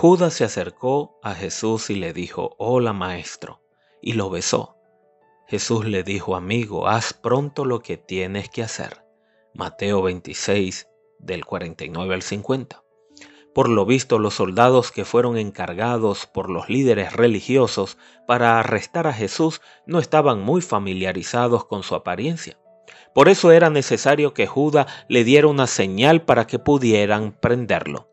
Judas se acercó a Jesús y le dijo, Hola maestro, y lo besó. Jesús le dijo, amigo, haz pronto lo que tienes que hacer. Mateo 26, del 49 al 50. Por lo visto, los soldados que fueron encargados por los líderes religiosos para arrestar a Jesús no estaban muy familiarizados con su apariencia. Por eso era necesario que Judas le diera una señal para que pudieran prenderlo.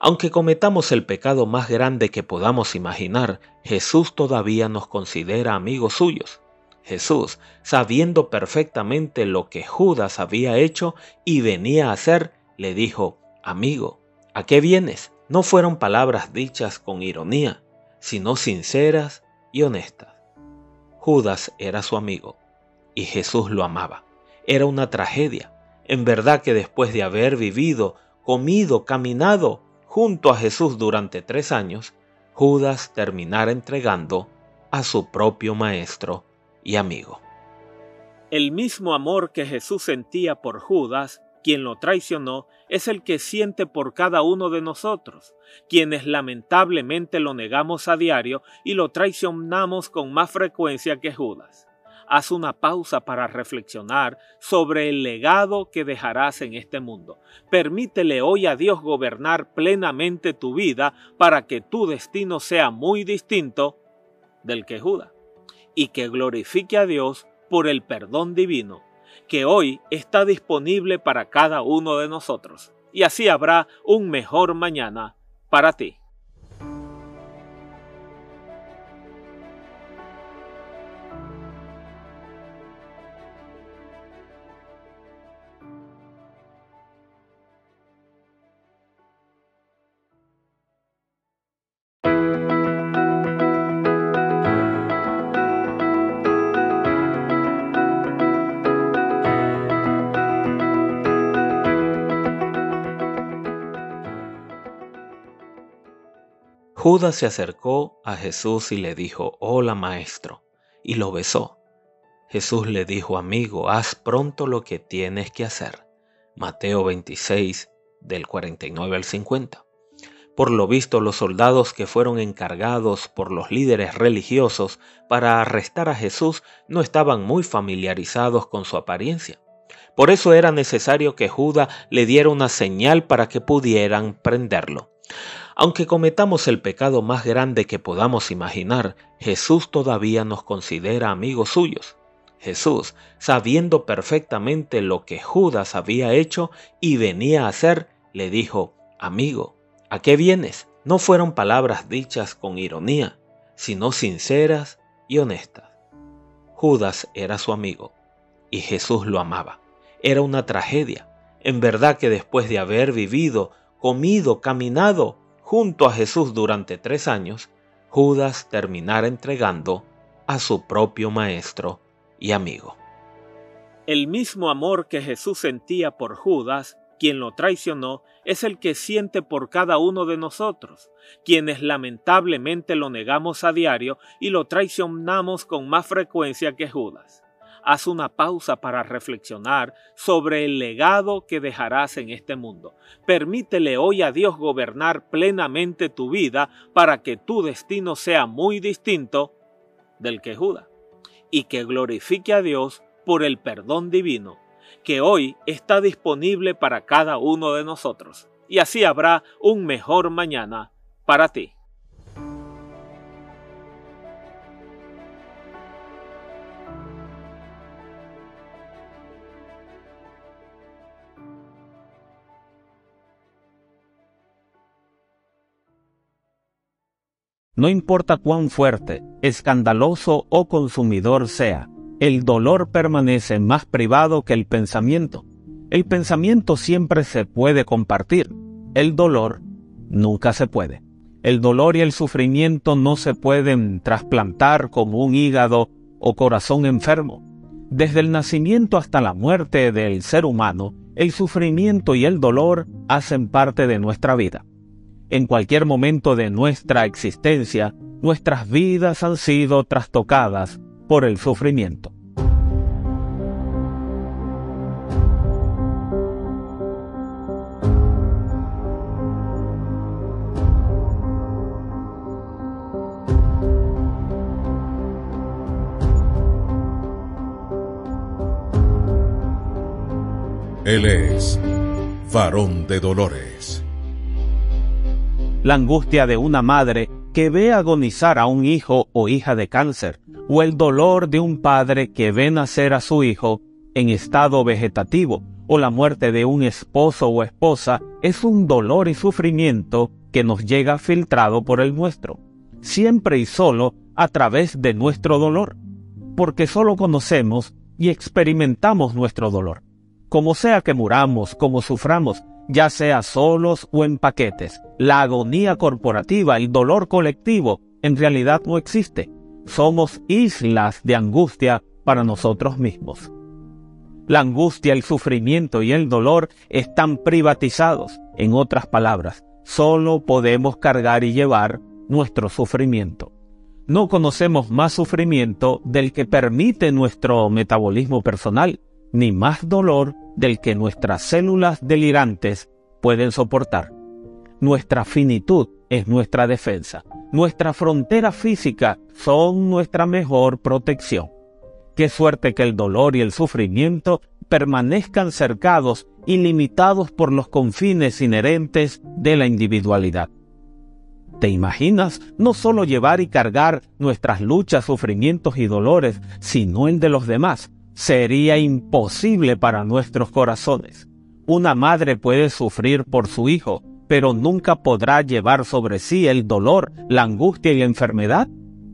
Aunque cometamos el pecado más grande que podamos imaginar, Jesús todavía nos considera amigos suyos. Jesús, sabiendo perfectamente lo que Judas había hecho y venía a hacer, le dijo, Amigo, ¿a qué vienes? No fueron palabras dichas con ironía, sino sinceras y honestas. Judas era su amigo y Jesús lo amaba. Era una tragedia. En verdad que después de haber vivido, comido, caminado junto a Jesús durante tres años, Judas terminara entregando a su propio maestro y amigo. El mismo amor que Jesús sentía por Judas, quien lo traicionó, es el que siente por cada uno de nosotros, quienes lamentablemente lo negamos a diario y lo traicionamos con más frecuencia que Judas haz una pausa para reflexionar sobre el legado que dejarás en este mundo. Permítele hoy a Dios gobernar plenamente tu vida para que tu destino sea muy distinto del que Judas y que glorifique a Dios por el perdón divino que hoy está disponible para cada uno de nosotros. Y así habrá un mejor mañana para ti. Judas se acercó a Jesús y le dijo, Hola maestro, y lo besó. Jesús le dijo, amigo, haz pronto lo que tienes que hacer. Mateo 26, del 49 al 50. Por lo visto, los soldados que fueron encargados por los líderes religiosos para arrestar a Jesús no estaban muy familiarizados con su apariencia. Por eso era necesario que Judas le diera una señal para que pudieran prenderlo. Aunque cometamos el pecado más grande que podamos imaginar, Jesús todavía nos considera amigos suyos. Jesús, sabiendo perfectamente lo que Judas había hecho y venía a hacer, le dijo, Amigo, ¿a qué vienes? No fueron palabras dichas con ironía, sino sinceras y honestas. Judas era su amigo y Jesús lo amaba. Era una tragedia. En verdad que después de haber vivido, comido, caminado, junto a Jesús durante tres años, Judas terminara entregando a su propio maestro y amigo. El mismo amor que Jesús sentía por Judas, quien lo traicionó, es el que siente por cada uno de nosotros, quienes lamentablemente lo negamos a diario y lo traicionamos con más frecuencia que Judas haz una pausa para reflexionar sobre el legado que dejarás en este mundo. Permítele hoy a Dios gobernar plenamente tu vida para que tu destino sea muy distinto del que Judas y que glorifique a Dios por el perdón divino que hoy está disponible para cada uno de nosotros. Y así habrá un mejor mañana para ti. No importa cuán fuerte, escandaloso o consumidor sea, el dolor permanece más privado que el pensamiento. El pensamiento siempre se puede compartir, el dolor nunca se puede. El dolor y el sufrimiento no se pueden trasplantar como un hígado o corazón enfermo. Desde el nacimiento hasta la muerte del ser humano, el sufrimiento y el dolor hacen parte de nuestra vida. En cualquier momento de nuestra existencia, nuestras vidas han sido trastocadas por el sufrimiento. Él es varón de dolores. La angustia de una madre que ve agonizar a un hijo o hija de cáncer, o el dolor de un padre que ve nacer a su hijo en estado vegetativo, o la muerte de un esposo o esposa, es un dolor y sufrimiento que nos llega filtrado por el nuestro, siempre y solo a través de nuestro dolor, porque solo conocemos y experimentamos nuestro dolor. Como sea que muramos, como suframos, ya sea solos o en paquetes. La agonía corporativa, el dolor colectivo, en realidad no existe. Somos islas de angustia para nosotros mismos. La angustia, el sufrimiento y el dolor están privatizados. En otras palabras, solo podemos cargar y llevar nuestro sufrimiento. No conocemos más sufrimiento del que permite nuestro metabolismo personal, ni más dolor del que nuestras células delirantes pueden soportar. Nuestra finitud es nuestra defensa. Nuestra frontera física son nuestra mejor protección. Qué suerte que el dolor y el sufrimiento permanezcan cercados y limitados por los confines inherentes de la individualidad. ¿Te imaginas no solo llevar y cargar nuestras luchas, sufrimientos y dolores, sino el de los demás? Sería imposible para nuestros corazones. Una madre puede sufrir por su hijo, pero nunca podrá llevar sobre sí el dolor, la angustia y la enfermedad,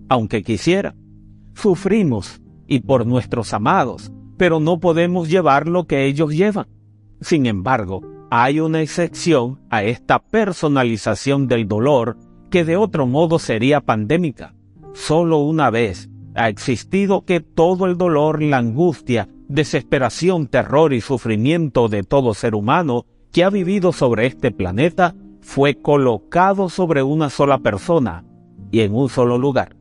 aunque quisiera. Sufrimos, y por nuestros amados, pero no podemos llevar lo que ellos llevan. Sin embargo, hay una excepción a esta personalización del dolor que de otro modo sería pandémica. Solo una vez ha existido que todo el dolor, la angustia, desesperación, terror y sufrimiento de todo ser humano que ha vivido sobre este planeta fue colocado sobre una sola persona y en un solo lugar.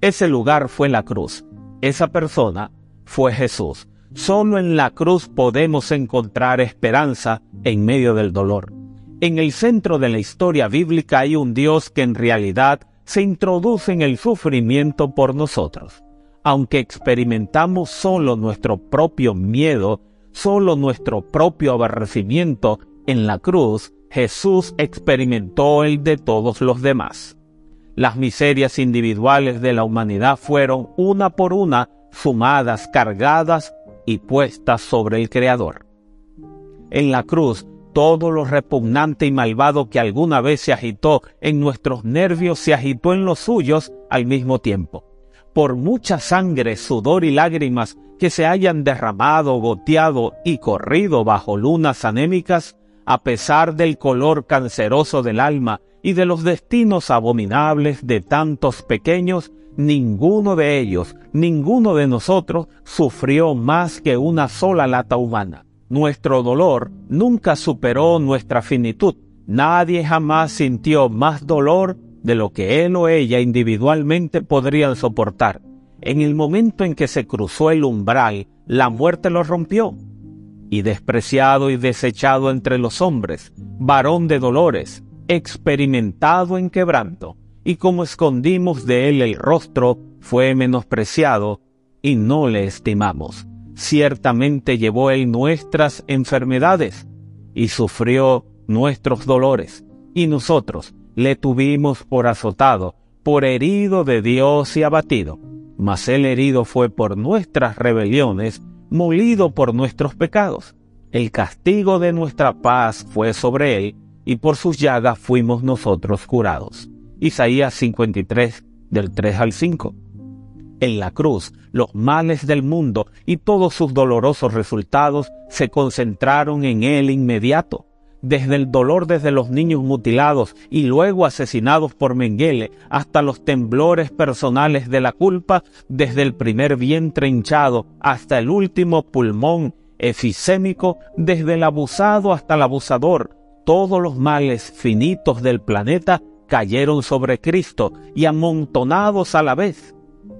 Ese lugar fue la cruz. Esa persona fue Jesús. Solo en la cruz podemos encontrar esperanza en medio del dolor. En el centro de la historia bíblica hay un Dios que en realidad se introduce en el sufrimiento por nosotros. Aunque experimentamos solo nuestro propio miedo, solo nuestro propio aborrecimiento, en la cruz Jesús experimentó el de todos los demás. Las miserias individuales de la humanidad fueron una por una sumadas, cargadas y puestas sobre el Creador. En la cruz todo lo repugnante y malvado que alguna vez se agitó en nuestros nervios se agitó en los suyos al mismo tiempo. Por mucha sangre, sudor y lágrimas que se hayan derramado, goteado y corrido bajo lunas anémicas, a pesar del color canceroso del alma y de los destinos abominables de tantos pequeños, ninguno de ellos, ninguno de nosotros sufrió más que una sola lata humana. Nuestro dolor nunca superó nuestra finitud. Nadie jamás sintió más dolor de lo que él o ella individualmente podrían soportar. En el momento en que se cruzó el umbral, la muerte lo rompió. Y despreciado y desechado entre los hombres, varón de dolores, experimentado en quebranto, y como escondimos de él el rostro, fue menospreciado y no le estimamos ciertamente llevó él nuestras enfermedades y sufrió nuestros dolores, y nosotros le tuvimos por azotado, por herido de Dios y abatido. Mas el herido fue por nuestras rebeliones, molido por nuestros pecados. El castigo de nuestra paz fue sobre él, y por sus llagas fuimos nosotros curados. Isaías 53, del 3 al 5 en la cruz, los males del mundo y todos sus dolorosos resultados se concentraron en él inmediato. Desde el dolor desde los niños mutilados y luego asesinados por Mengele hasta los temblores personales de la culpa, desde el primer vientre hinchado hasta el último pulmón efisémico, desde el abusado hasta el abusador, todos los males finitos del planeta cayeron sobre Cristo y amontonados a la vez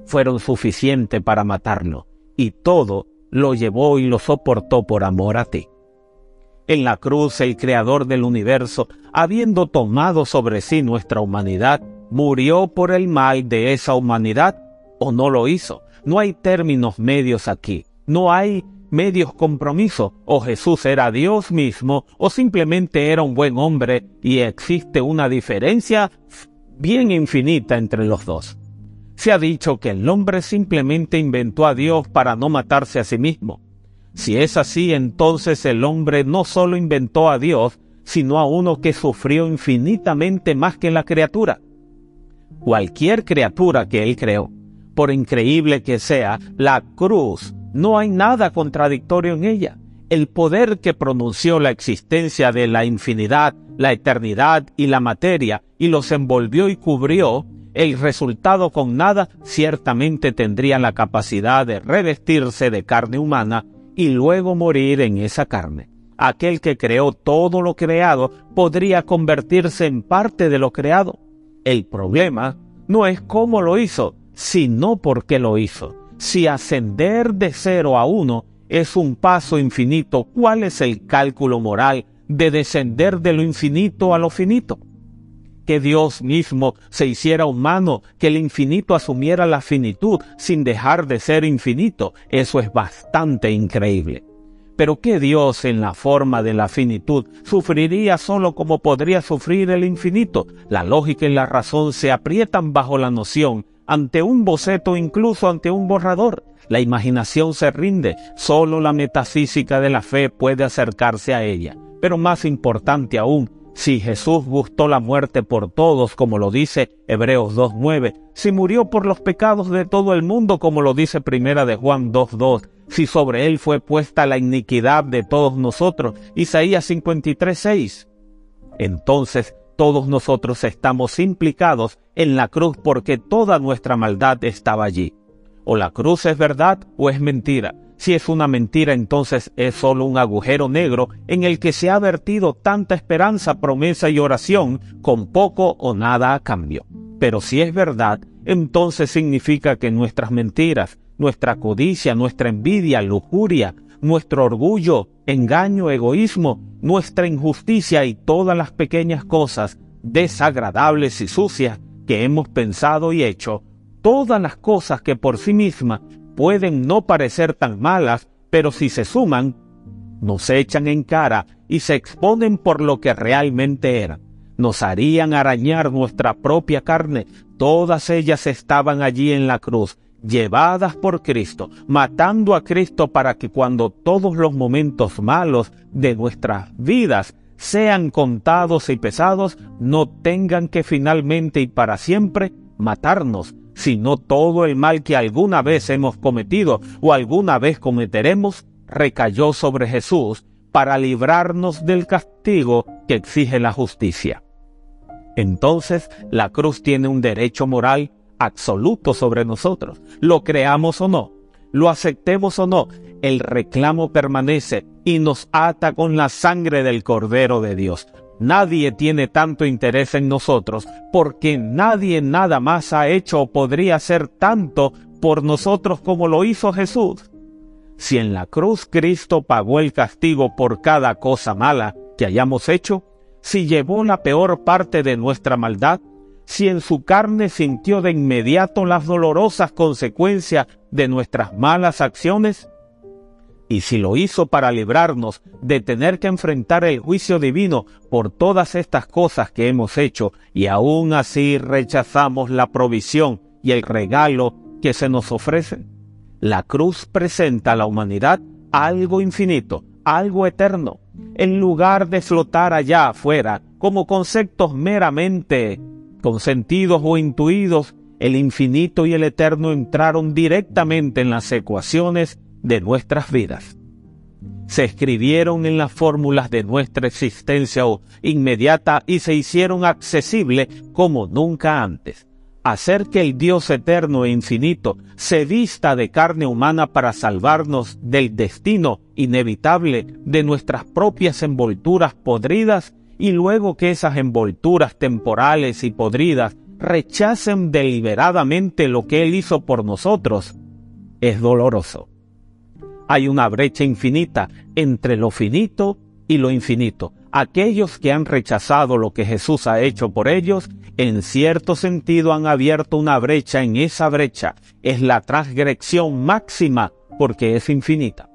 fueron suficientes para matarlo, y todo lo llevó y lo soportó por amor a ti. En la cruz el Creador del universo, habiendo tomado sobre sí nuestra humanidad, murió por el mal de esa humanidad o no lo hizo. No hay términos medios aquí. No hay medios compromiso, o Jesús era Dios mismo, o simplemente era un buen hombre y existe una diferencia bien infinita entre los dos. Se ha dicho que el hombre simplemente inventó a Dios para no matarse a sí mismo. Si es así, entonces el hombre no solo inventó a Dios, sino a uno que sufrió infinitamente más que la criatura. Cualquier criatura que él creó, por increíble que sea, la cruz, no hay nada contradictorio en ella. El poder que pronunció la existencia de la infinidad, la eternidad y la materia, y los envolvió y cubrió, el resultado con nada ciertamente tendría la capacidad de revestirse de carne humana y luego morir en esa carne. Aquel que creó todo lo creado podría convertirse en parte de lo creado. El problema no es cómo lo hizo, sino por qué lo hizo. Si ascender de cero a uno es un paso infinito, ¿cuál es el cálculo moral de descender de lo infinito a lo finito? Que Dios mismo se hiciera humano, que el infinito asumiera la finitud sin dejar de ser infinito, eso es bastante increíble. Pero que Dios en la forma de la finitud sufriría solo como podría sufrir el infinito. La lógica y la razón se aprietan bajo la noción, ante un boceto, incluso ante un borrador. La imaginación se rinde, solo la metafísica de la fe puede acercarse a ella. Pero más importante aún, si Jesús gustó la muerte por todos, como lo dice Hebreos 2.9, si murió por los pecados de todo el mundo, como lo dice Primera de Juan 2.2, si sobre él fue puesta la iniquidad de todos nosotros, Isaías 53.6, entonces todos nosotros estamos implicados en la cruz porque toda nuestra maldad estaba allí. O la cruz es verdad o es mentira. Si es una mentira, entonces es solo un agujero negro en el que se ha vertido tanta esperanza, promesa y oración con poco o nada a cambio. Pero si es verdad, entonces significa que nuestras mentiras, nuestra codicia, nuestra envidia, lujuria, nuestro orgullo, engaño, egoísmo, nuestra injusticia y todas las pequeñas cosas desagradables y sucias que hemos pensado y hecho, todas las cosas que por sí mismas pueden no parecer tan malas, pero si se suman, nos echan en cara y se exponen por lo que realmente eran. Nos harían arañar nuestra propia carne. Todas ellas estaban allí en la cruz, llevadas por Cristo, matando a Cristo para que cuando todos los momentos malos de nuestras vidas sean contados y pesados, no tengan que finalmente y para siempre matarnos, sino todo el mal que alguna vez hemos cometido o alguna vez cometeremos recayó sobre Jesús para librarnos del castigo que exige la justicia. Entonces la cruz tiene un derecho moral absoluto sobre nosotros, lo creamos o no, lo aceptemos o no, el reclamo permanece y nos ata con la sangre del Cordero de Dios. Nadie tiene tanto interés en nosotros porque nadie nada más ha hecho o podría hacer tanto por nosotros como lo hizo Jesús. Si en la cruz Cristo pagó el castigo por cada cosa mala que hayamos hecho, si llevó la peor parte de nuestra maldad, si en su carne sintió de inmediato las dolorosas consecuencias de nuestras malas acciones, y si lo hizo para librarnos de tener que enfrentar el juicio divino por todas estas cosas que hemos hecho, y aún así rechazamos la provisión y el regalo que se nos ofrece, la cruz presenta a la humanidad algo infinito, algo eterno, en lugar de flotar allá afuera como conceptos meramente consentidos o intuidos, el infinito y el eterno entraron directamente en las ecuaciones de nuestras vidas. Se escribieron en las fórmulas de nuestra existencia inmediata y se hicieron accesibles como nunca antes. Hacer que el Dios eterno e infinito se vista de carne humana para salvarnos del destino inevitable de nuestras propias envolturas podridas y luego que esas envolturas temporales y podridas rechacen deliberadamente lo que Él hizo por nosotros, es doloroso hay una brecha infinita entre lo finito y lo infinito. Aquellos que han rechazado lo que Jesús ha hecho por ellos, en cierto sentido han abierto una brecha en esa brecha. Es la transgresión máxima porque es infinita.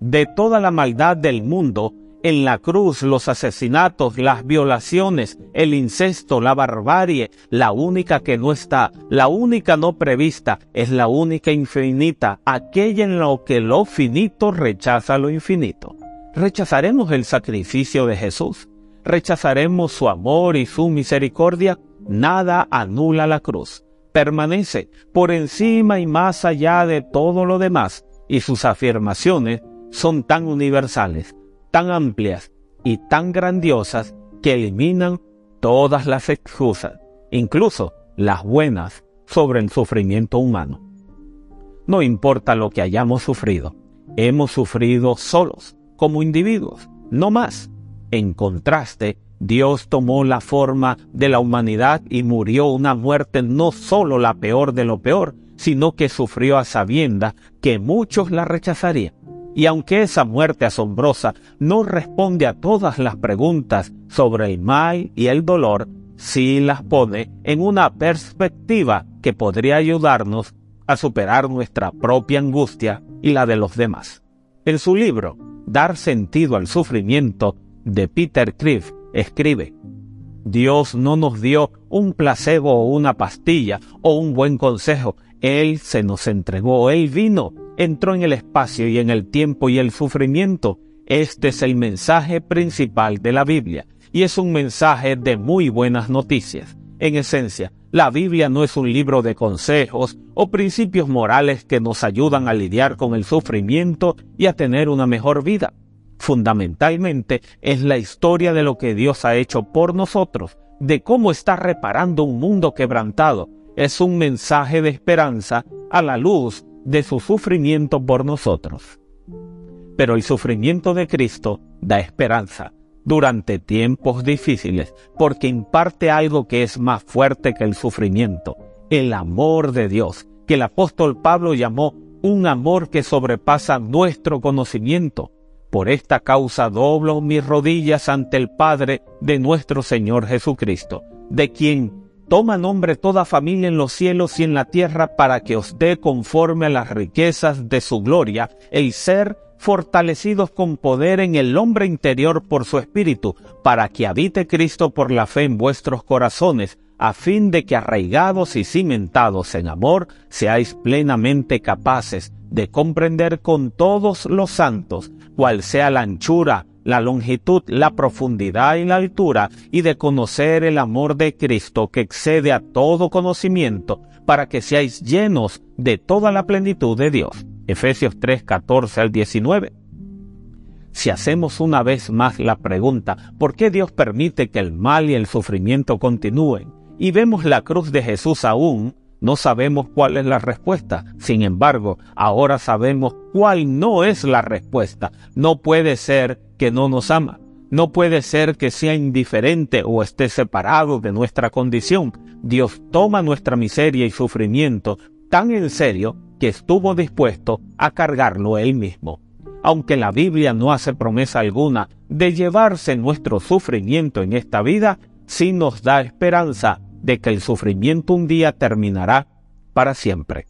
de toda la maldad del mundo, en la cruz los asesinatos, las violaciones, el incesto, la barbarie, la única que no está, la única no prevista, es la única infinita, aquella en lo que lo finito rechaza lo infinito. ¿Rechazaremos el sacrificio de Jesús? ¿Rechazaremos su amor y su misericordia? Nada anula la cruz. Permanece por encima y más allá de todo lo demás, y sus afirmaciones son tan universales tan amplias y tan grandiosas que eliminan todas las excusas, incluso las buenas, sobre el sufrimiento humano. No importa lo que hayamos sufrido, hemos sufrido solos, como individuos, no más. En contraste, Dios tomó la forma de la humanidad y murió una muerte no solo la peor de lo peor, sino que sufrió a sabienda que muchos la rechazarían. Y aunque esa muerte asombrosa no responde a todas las preguntas sobre el mal y el dolor, sí las pone en una perspectiva que podría ayudarnos a superar nuestra propia angustia y la de los demás. En su libro, Dar sentido al sufrimiento, de Peter Criff, escribe, Dios no nos dio un placebo o una pastilla o un buen consejo, Él se nos entregó, Él vino entró en el espacio y en el tiempo y el sufrimiento. Este es el mensaje principal de la Biblia y es un mensaje de muy buenas noticias. En esencia, la Biblia no es un libro de consejos o principios morales que nos ayudan a lidiar con el sufrimiento y a tener una mejor vida. Fundamentalmente es la historia de lo que Dios ha hecho por nosotros, de cómo está reparando un mundo quebrantado. Es un mensaje de esperanza a la luz de su sufrimiento por nosotros. Pero el sufrimiento de Cristo da esperanza durante tiempos difíciles porque imparte algo que es más fuerte que el sufrimiento, el amor de Dios, que el apóstol Pablo llamó un amor que sobrepasa nuestro conocimiento. Por esta causa doblo mis rodillas ante el Padre de nuestro Señor Jesucristo, de quien toma nombre toda familia en los cielos y en la tierra para que os dé conforme a las riquezas de su gloria el ser fortalecidos con poder en el hombre interior por su espíritu, para que habite Cristo por la fe en vuestros corazones, a fin de que arraigados y cimentados en amor, seáis plenamente capaces de comprender con todos los santos cuál sea la anchura, la longitud, la profundidad y la altura, y de conocer el amor de Cristo que excede a todo conocimiento, para que seáis llenos de toda la plenitud de Dios. Efesios 3, 14 al 19. Si hacemos una vez más la pregunta, ¿por qué Dios permite que el mal y el sufrimiento continúen? Y vemos la cruz de Jesús aún, no sabemos cuál es la respuesta. Sin embargo, ahora sabemos cuál no es la respuesta. No puede ser que no nos ama. No puede ser que sea indiferente o esté separado de nuestra condición. Dios toma nuestra miseria y sufrimiento tan en serio que estuvo dispuesto a cargarlo él mismo. Aunque la Biblia no hace promesa alguna de llevarse nuestro sufrimiento en esta vida, sí nos da esperanza de que el sufrimiento un día terminará para siempre.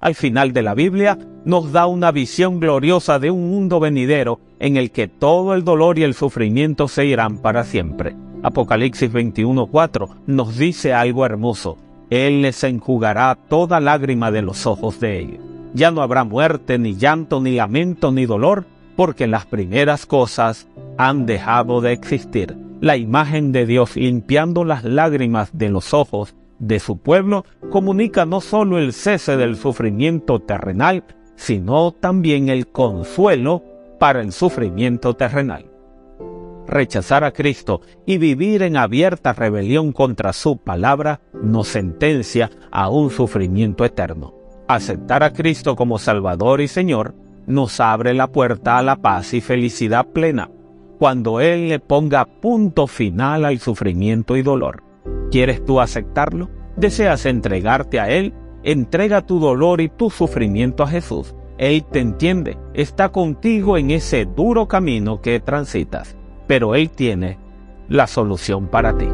Al final de la Biblia nos da una visión gloriosa de un mundo venidero en el que todo el dolor y el sufrimiento se irán para siempre. Apocalipsis 21:4 nos dice algo hermoso. Él les enjugará toda lágrima de los ojos de ellos. Ya no habrá muerte, ni llanto, ni lamento, ni dolor, porque las primeras cosas han dejado de existir la imagen de Dios limpiando las lágrimas de los ojos de su pueblo comunica no solo el cese del sufrimiento terrenal, sino también el consuelo para el sufrimiento terrenal. Rechazar a Cristo y vivir en abierta rebelión contra su palabra nos sentencia a un sufrimiento eterno. Aceptar a Cristo como Salvador y Señor nos abre la puerta a la paz y felicidad plena cuando Él le ponga punto final al sufrimiento y dolor. ¿Quieres tú aceptarlo? ¿Deseas entregarte a Él? Entrega tu dolor y tu sufrimiento a Jesús. Él te entiende, está contigo en ese duro camino que transitas, pero Él tiene la solución para ti.